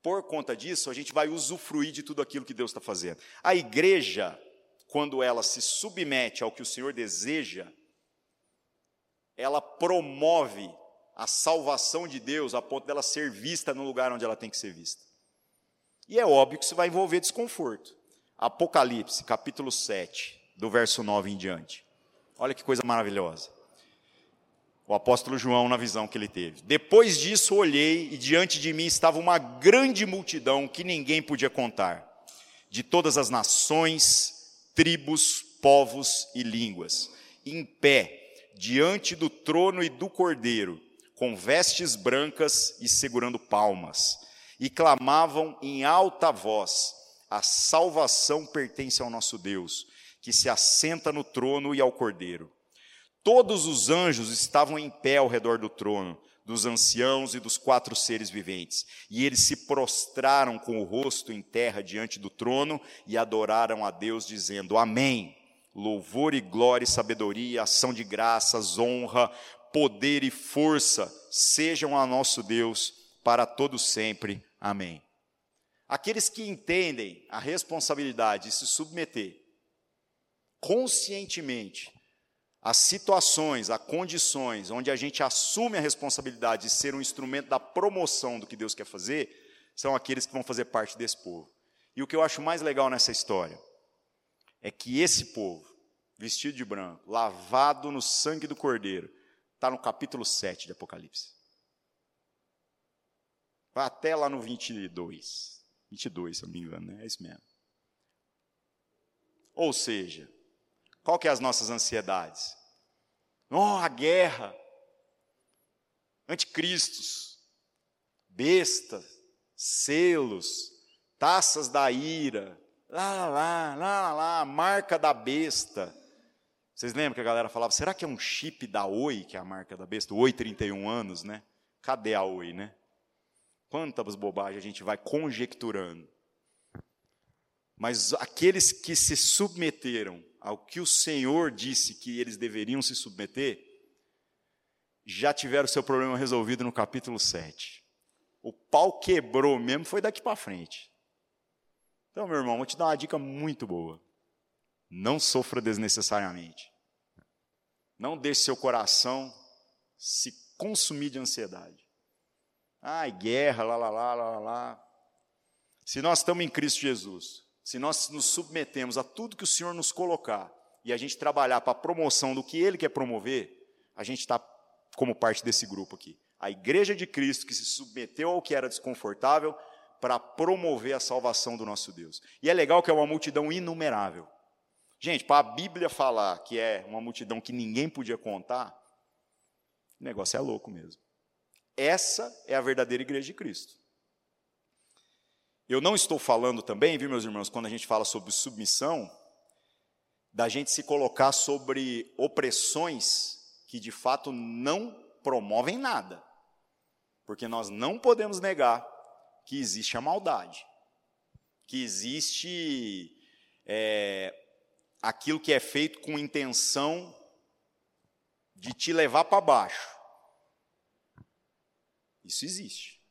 S2: por conta disso, a gente vai usufruir de tudo aquilo que Deus está fazendo. A igreja, quando ela se submete ao que o Senhor deseja, ela promove a salvação de Deus a ponto dela ser vista no lugar onde ela tem que ser vista. E é óbvio que isso vai envolver desconforto. Apocalipse, capítulo 7, do verso 9 em diante. Olha que coisa maravilhosa. O apóstolo João, na visão que ele teve. Depois disso, olhei e diante de mim estava uma grande multidão que ninguém podia contar, de todas as nações, tribos, povos e línguas, em pé, diante do trono e do cordeiro, com vestes brancas e segurando palmas, e clamavam em alta voz: A salvação pertence ao nosso Deus que se assenta no trono e ao cordeiro. Todos os anjos estavam em pé ao redor do trono, dos anciãos e dos quatro seres viventes, e eles se prostraram com o rosto em terra diante do trono e adoraram a Deus, dizendo: Amém. Louvor e glória e sabedoria, ação de graças, honra, poder e força sejam a nosso Deus para todo sempre. Amém. Aqueles que entendem a responsabilidade de se submeter conscientemente as situações, as condições onde a gente assume a responsabilidade de ser um instrumento da promoção do que Deus quer fazer, são aqueles que vão fazer parte desse povo. E o que eu acho mais legal nessa história é que esse povo, vestido de branco, lavado no sangue do Cordeiro, está no capítulo 7 de Apocalipse. Vai até lá no 22. 22, se eu não me engano, né? é isso mesmo. Ou seja, qual que é as nossas ansiedades? Oh, a guerra, anticristos, bestas, selos, taças da ira, lá, lá, lá, lá, lá, marca da besta. Vocês lembram que a galera falava, será que é um chip da Oi, que é a marca da besta? Oi, 31 anos, né? Cadê a Oi, né? Quantas bobagens a gente vai conjecturando. Mas aqueles que se submeteram ao que o Senhor disse que eles deveriam se submeter, já tiveram seu problema resolvido no capítulo 7. O pau quebrou mesmo, foi daqui para frente. Então, meu irmão, vou te dar uma dica muito boa. Não sofra desnecessariamente. Não deixe seu coração se consumir de ansiedade. Ai, guerra, lá, lá, lá, lá, lá. Se nós estamos em Cristo Jesus, se nós nos submetemos a tudo que o Senhor nos colocar e a gente trabalhar para a promoção do que Ele quer promover, a gente está como parte desse grupo aqui. A igreja de Cristo que se submeteu ao que era desconfortável para promover a salvação do nosso Deus. E é legal que é uma multidão inumerável. Gente, para a Bíblia falar que é uma multidão que ninguém podia contar, o negócio é louco mesmo. Essa é a verdadeira igreja de Cristo. Eu não estou falando também, viu, meus irmãos, quando a gente fala sobre submissão, da gente se colocar sobre opressões que de fato não promovem nada. Porque nós não podemos negar que existe a maldade, que existe é, aquilo que é feito com intenção de te levar para baixo. Isso existe.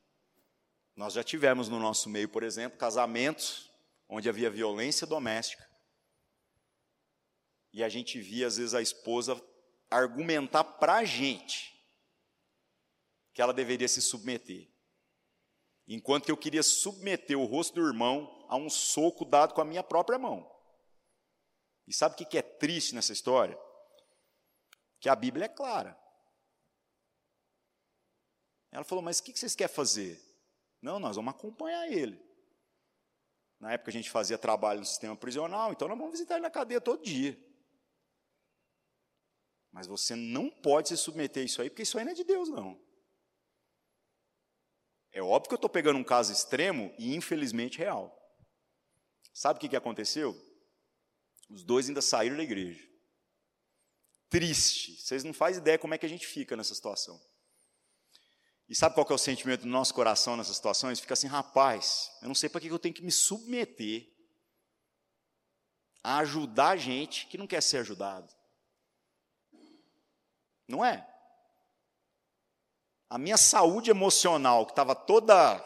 S2: Nós já tivemos no nosso meio, por exemplo, casamentos onde havia violência doméstica. E a gente via, às vezes, a esposa argumentar para a gente que ela deveria se submeter. Enquanto eu queria submeter o rosto do irmão a um soco dado com a minha própria mão. E sabe o que é triste nessa história? Que a Bíblia é clara. Ela falou: Mas o que vocês querem fazer? Não, nós vamos acompanhar ele. Na época a gente fazia trabalho no sistema prisional, então nós vamos visitar ele na cadeia todo dia. Mas você não pode se submeter a isso aí, porque isso aí não é de Deus, não. É óbvio que eu estou pegando um caso extremo e infelizmente real. Sabe o que, que aconteceu? Os dois ainda saíram da igreja. Triste. Vocês não fazem ideia como é que a gente fica nessa situação. E sabe qual é o sentimento do nosso coração nessas situações? Fica assim, rapaz, eu não sei para que eu tenho que me submeter a ajudar gente que não quer ser ajudado. Não é? A minha saúde emocional, que estava toda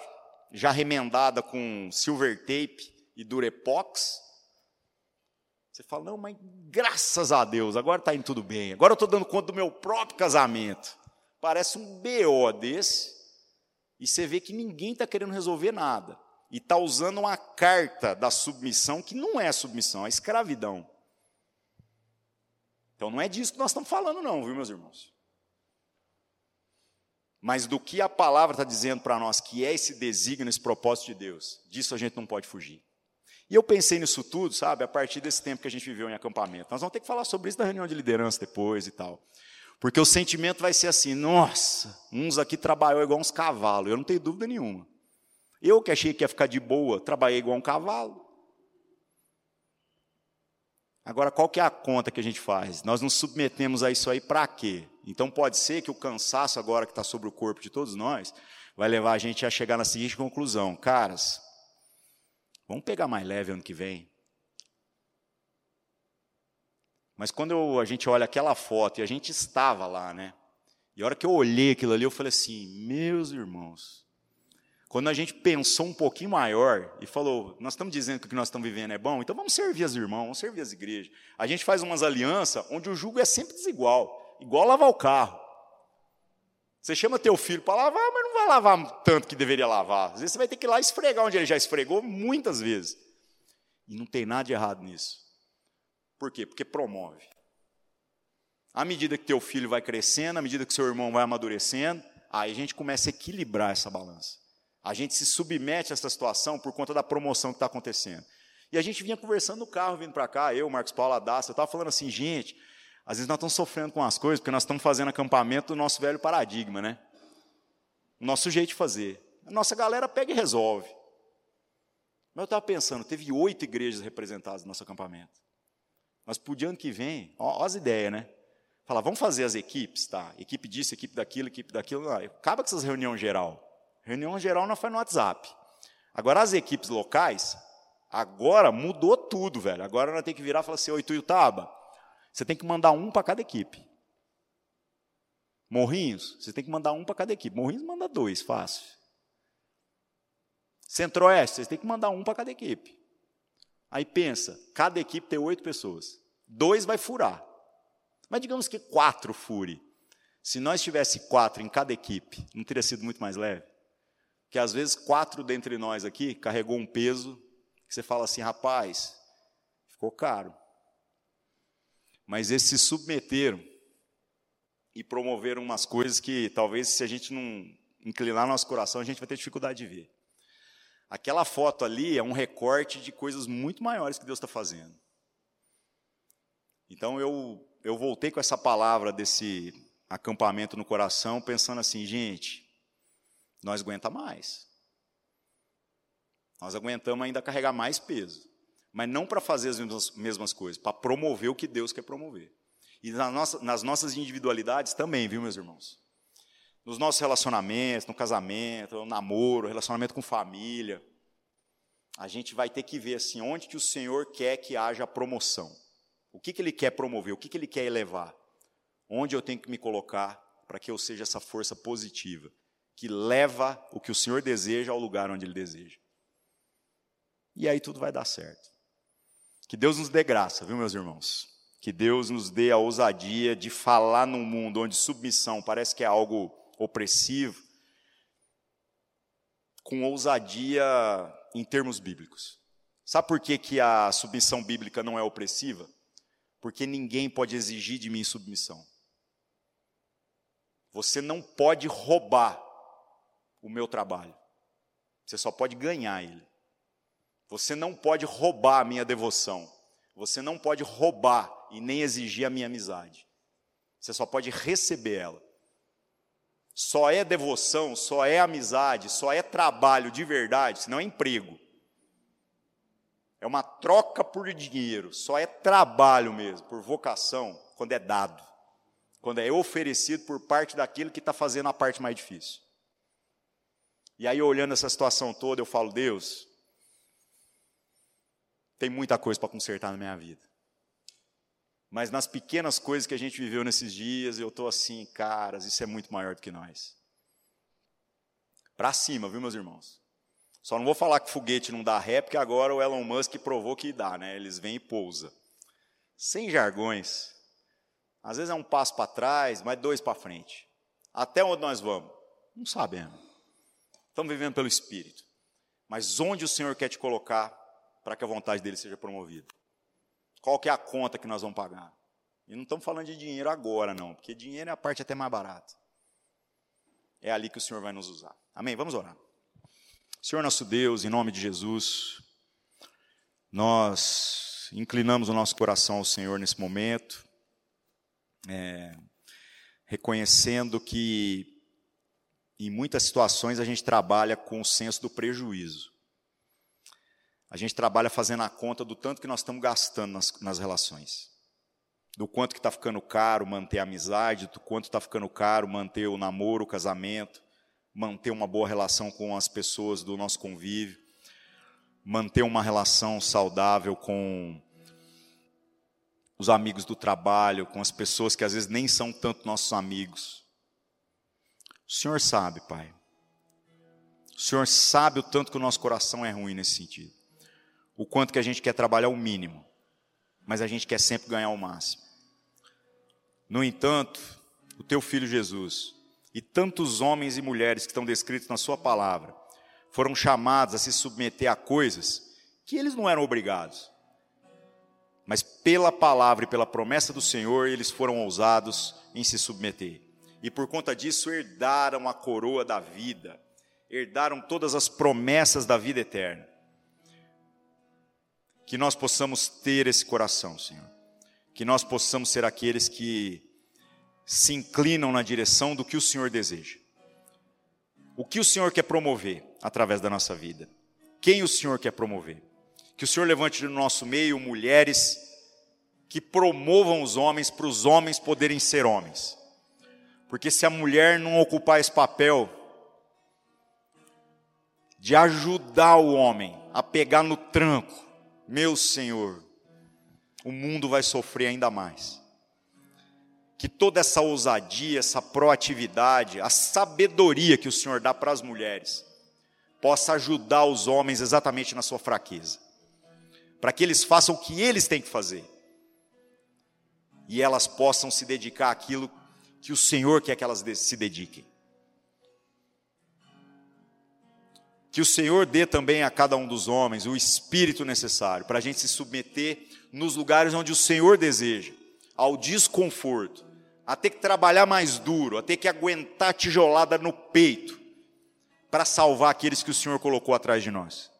S2: já remendada com silver tape e durepox, você fala, não, mas graças a Deus, agora está indo tudo bem, agora eu estou dando conta do meu próprio casamento. Parece um BO desse, e você vê que ninguém está querendo resolver nada. E está usando uma carta da submissão que não é submissão, é escravidão. Então não é disso que nós estamos falando, não, viu, meus irmãos? Mas do que a palavra está dizendo para nós, que é esse desígnio, esse propósito de Deus, disso a gente não pode fugir. E eu pensei nisso tudo, sabe, a partir desse tempo que a gente viveu em acampamento. Nós vamos ter que falar sobre isso na reunião de liderança depois e tal. Porque o sentimento vai ser assim: nossa, uns aqui trabalhou igual uns cavalos, eu não tenho dúvida nenhuma. Eu que achei que ia ficar de boa, trabalhei igual um cavalo. Agora, qual que é a conta que a gente faz? Nós nos submetemos a isso aí para quê? Então, pode ser que o cansaço agora que está sobre o corpo de todos nós vai levar a gente a chegar na seguinte conclusão: caras, vamos pegar mais leve ano que vem. Mas quando eu, a gente olha aquela foto, e a gente estava lá, né? E a hora que eu olhei aquilo ali, eu falei assim: meus irmãos, quando a gente pensou um pouquinho maior e falou, nós estamos dizendo que o que nós estamos vivendo é bom, então vamos servir as irmãos, vamos servir as igrejas. A gente faz umas alianças onde o jugo é sempre desigual, igual lavar o carro. Você chama teu filho para lavar, mas não vai lavar tanto que deveria lavar. Às vezes você vai ter que ir lá esfregar onde ele já esfregou muitas vezes. E não tem nada de errado nisso. Por quê? Porque promove. À medida que teu filho vai crescendo, à medida que seu irmão vai amadurecendo, aí a gente começa a equilibrar essa balança. A gente se submete a essa situação por conta da promoção que está acontecendo. E a gente vinha conversando no carro, vindo para cá, eu, Marcos Paulo, Adassa, eu estava falando assim, gente, às vezes nós estamos sofrendo com as coisas, porque nós estamos fazendo acampamento do nosso velho paradigma, né? Nosso jeito de fazer. A nossa galera pega e resolve. Mas eu estava pensando, teve oito igrejas representadas no nosso acampamento. Mas para o ano que vem, ó, as ideias, né? Falar, vamos fazer as equipes, tá? Equipe disso, equipe daquilo, equipe daquilo. Não, acaba com essas reuniões geral. Reunião geral não foi no WhatsApp. Agora, as equipes locais, agora mudou tudo, velho. Agora nós temos que virar e falar assim, oi, Tuiutaba, você tem que mandar um para cada equipe. Morrinhos, você tem que mandar um para cada equipe. Morrinhos manda dois, fácil. Centro-Oeste, vocês têm que mandar um para cada equipe. Aí pensa, cada equipe tem oito pessoas. Dois vai furar. Mas digamos que quatro fure. Se nós tivesse quatro em cada equipe, não teria sido muito mais leve? que às vezes quatro dentre nós aqui carregou um peso que você fala assim, rapaz, ficou caro. Mas eles se submeteram e promoveram umas coisas que talvez se a gente não inclinar nosso coração, a gente vai ter dificuldade de ver. Aquela foto ali é um recorte de coisas muito maiores que Deus está fazendo. Então eu, eu voltei com essa palavra desse acampamento no coração, pensando assim, gente, nós aguenta mais. Nós aguentamos ainda carregar mais peso. Mas não para fazer as mesmas, mesmas coisas, para promover o que Deus quer promover. E nas, nossa, nas nossas individualidades também, viu, meus irmãos? Nos nossos relacionamentos, no casamento, no namoro, relacionamento com família. A gente vai ter que ver assim, onde que o Senhor quer que haja promoção. O que, que Ele quer promover, o que, que Ele quer elevar. Onde eu tenho que me colocar para que eu seja essa força positiva que leva o que o Senhor deseja ao lugar onde Ele deseja. E aí tudo vai dar certo. Que Deus nos dê graça, viu, meus irmãos? Que Deus nos dê a ousadia de falar num mundo onde submissão parece que é algo opressivo, com ousadia em termos bíblicos. Sabe por que, que a submissão bíblica não é opressiva? Porque ninguém pode exigir de mim submissão. Você não pode roubar o meu trabalho. Você só pode ganhar ele. Você não pode roubar a minha devoção. Você não pode roubar e nem exigir a minha amizade. Você só pode receber ela. Só é devoção, só é amizade, só é trabalho de verdade, se não é emprego. É uma troca por dinheiro, só é trabalho mesmo, por vocação, quando é dado, quando é oferecido por parte daquele que está fazendo a parte mais difícil. E aí, olhando essa situação toda, eu falo, Deus, tem muita coisa para consertar na minha vida. Mas nas pequenas coisas que a gente viveu nesses dias, eu estou assim, caras, isso é muito maior do que nós. Para cima, viu, meus irmãos? Só não vou falar que foguete não dá ré, porque agora o Elon Musk provou que dá, né? Eles vêm e pousa. Sem jargões. Às vezes é um passo para trás, mas dois para frente. Até onde nós vamos? Não sabemos. Estamos vivendo pelo Espírito. Mas onde o Senhor quer te colocar para que a vontade dele seja promovida? Qual que é a conta que nós vamos pagar? E não estamos falando de dinheiro agora, não, porque dinheiro é a parte até mais barata. É ali que o Senhor vai nos usar. Amém? Vamos orar. Senhor nosso Deus, em nome de Jesus, nós inclinamos o nosso coração ao Senhor nesse momento, é, reconhecendo que em muitas situações a gente trabalha com o senso do prejuízo. A gente trabalha fazendo a conta do tanto que nós estamos gastando nas, nas relações. Do quanto que está ficando caro manter a amizade, do quanto está ficando caro manter o namoro, o casamento, manter uma boa relação com as pessoas do nosso convívio, manter uma relação saudável com os amigos do trabalho, com as pessoas que às vezes nem são tanto nossos amigos. O Senhor sabe, Pai. O Senhor sabe o tanto que o nosso coração é ruim nesse sentido. O quanto que a gente quer trabalhar o mínimo, mas a gente quer sempre ganhar o máximo. No entanto, o teu filho Jesus, e tantos homens e mulheres que estão descritos na Sua palavra foram chamados a se submeter a coisas que eles não eram obrigados. Mas pela palavra e pela promessa do Senhor, eles foram ousados em se submeter. E por conta disso, herdaram a coroa da vida, herdaram todas as promessas da vida eterna. Que nós possamos ter esse coração, Senhor. Que nós possamos ser aqueles que se inclinam na direção do que o Senhor deseja. O que o Senhor quer promover através da nossa vida? Quem o Senhor quer promover? Que o Senhor levante no nosso meio mulheres que promovam os homens para os homens poderem ser homens. Porque se a mulher não ocupar esse papel de ajudar o homem a pegar no tranco, meu Senhor, o mundo vai sofrer ainda mais. Que toda essa ousadia, essa proatividade, a sabedoria que o Senhor dá para as mulheres, possa ajudar os homens exatamente na sua fraqueza, para que eles façam o que eles têm que fazer. E elas possam se dedicar àquilo que o Senhor quer que elas se dediquem. Que o Senhor dê também a cada um dos homens o espírito necessário para a gente se submeter nos lugares onde o Senhor deseja, ao desconforto, a ter que trabalhar mais duro, a ter que aguentar tijolada no peito, para salvar aqueles que o Senhor colocou atrás de nós.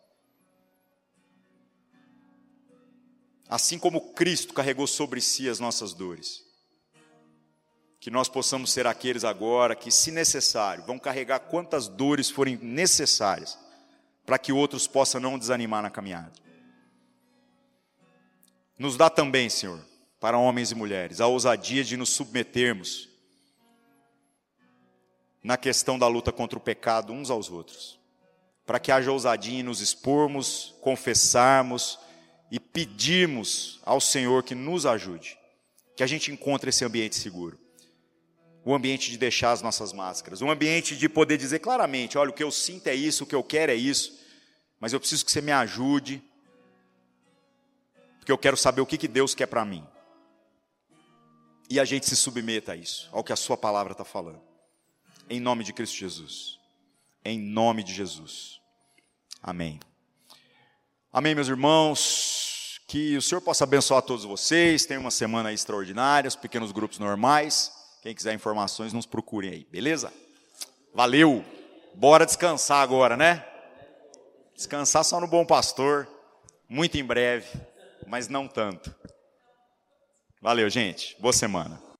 S2: Assim como Cristo carregou sobre si as nossas dores. Que nós possamos ser aqueles agora que, se necessário, vão carregar quantas dores forem necessárias, para que outros possam não desanimar na caminhada. Nos dá também, Senhor, para homens e mulheres, a ousadia de nos submetermos na questão da luta contra o pecado uns aos outros, para que haja ousadia em nos expormos, confessarmos e pedirmos ao Senhor que nos ajude, que a gente encontre esse ambiente seguro. O ambiente de deixar as nossas máscaras, um ambiente de poder dizer claramente: olha, o que eu sinto é isso, o que eu quero é isso, mas eu preciso que você me ajude, porque eu quero saber o que, que Deus quer para mim e a gente se submeta a isso, ao que a Sua palavra está falando. Em nome de Cristo Jesus. Em nome de Jesus. Amém. Amém, meus irmãos. Que o Senhor possa abençoar todos vocês. Tenha uma semana extraordinária, os pequenos grupos normais. Quem quiser informações, nos procurem aí, beleza? Valeu. Bora descansar agora, né? Descansar só no Bom Pastor. Muito em breve, mas não tanto. Valeu, gente. Boa semana.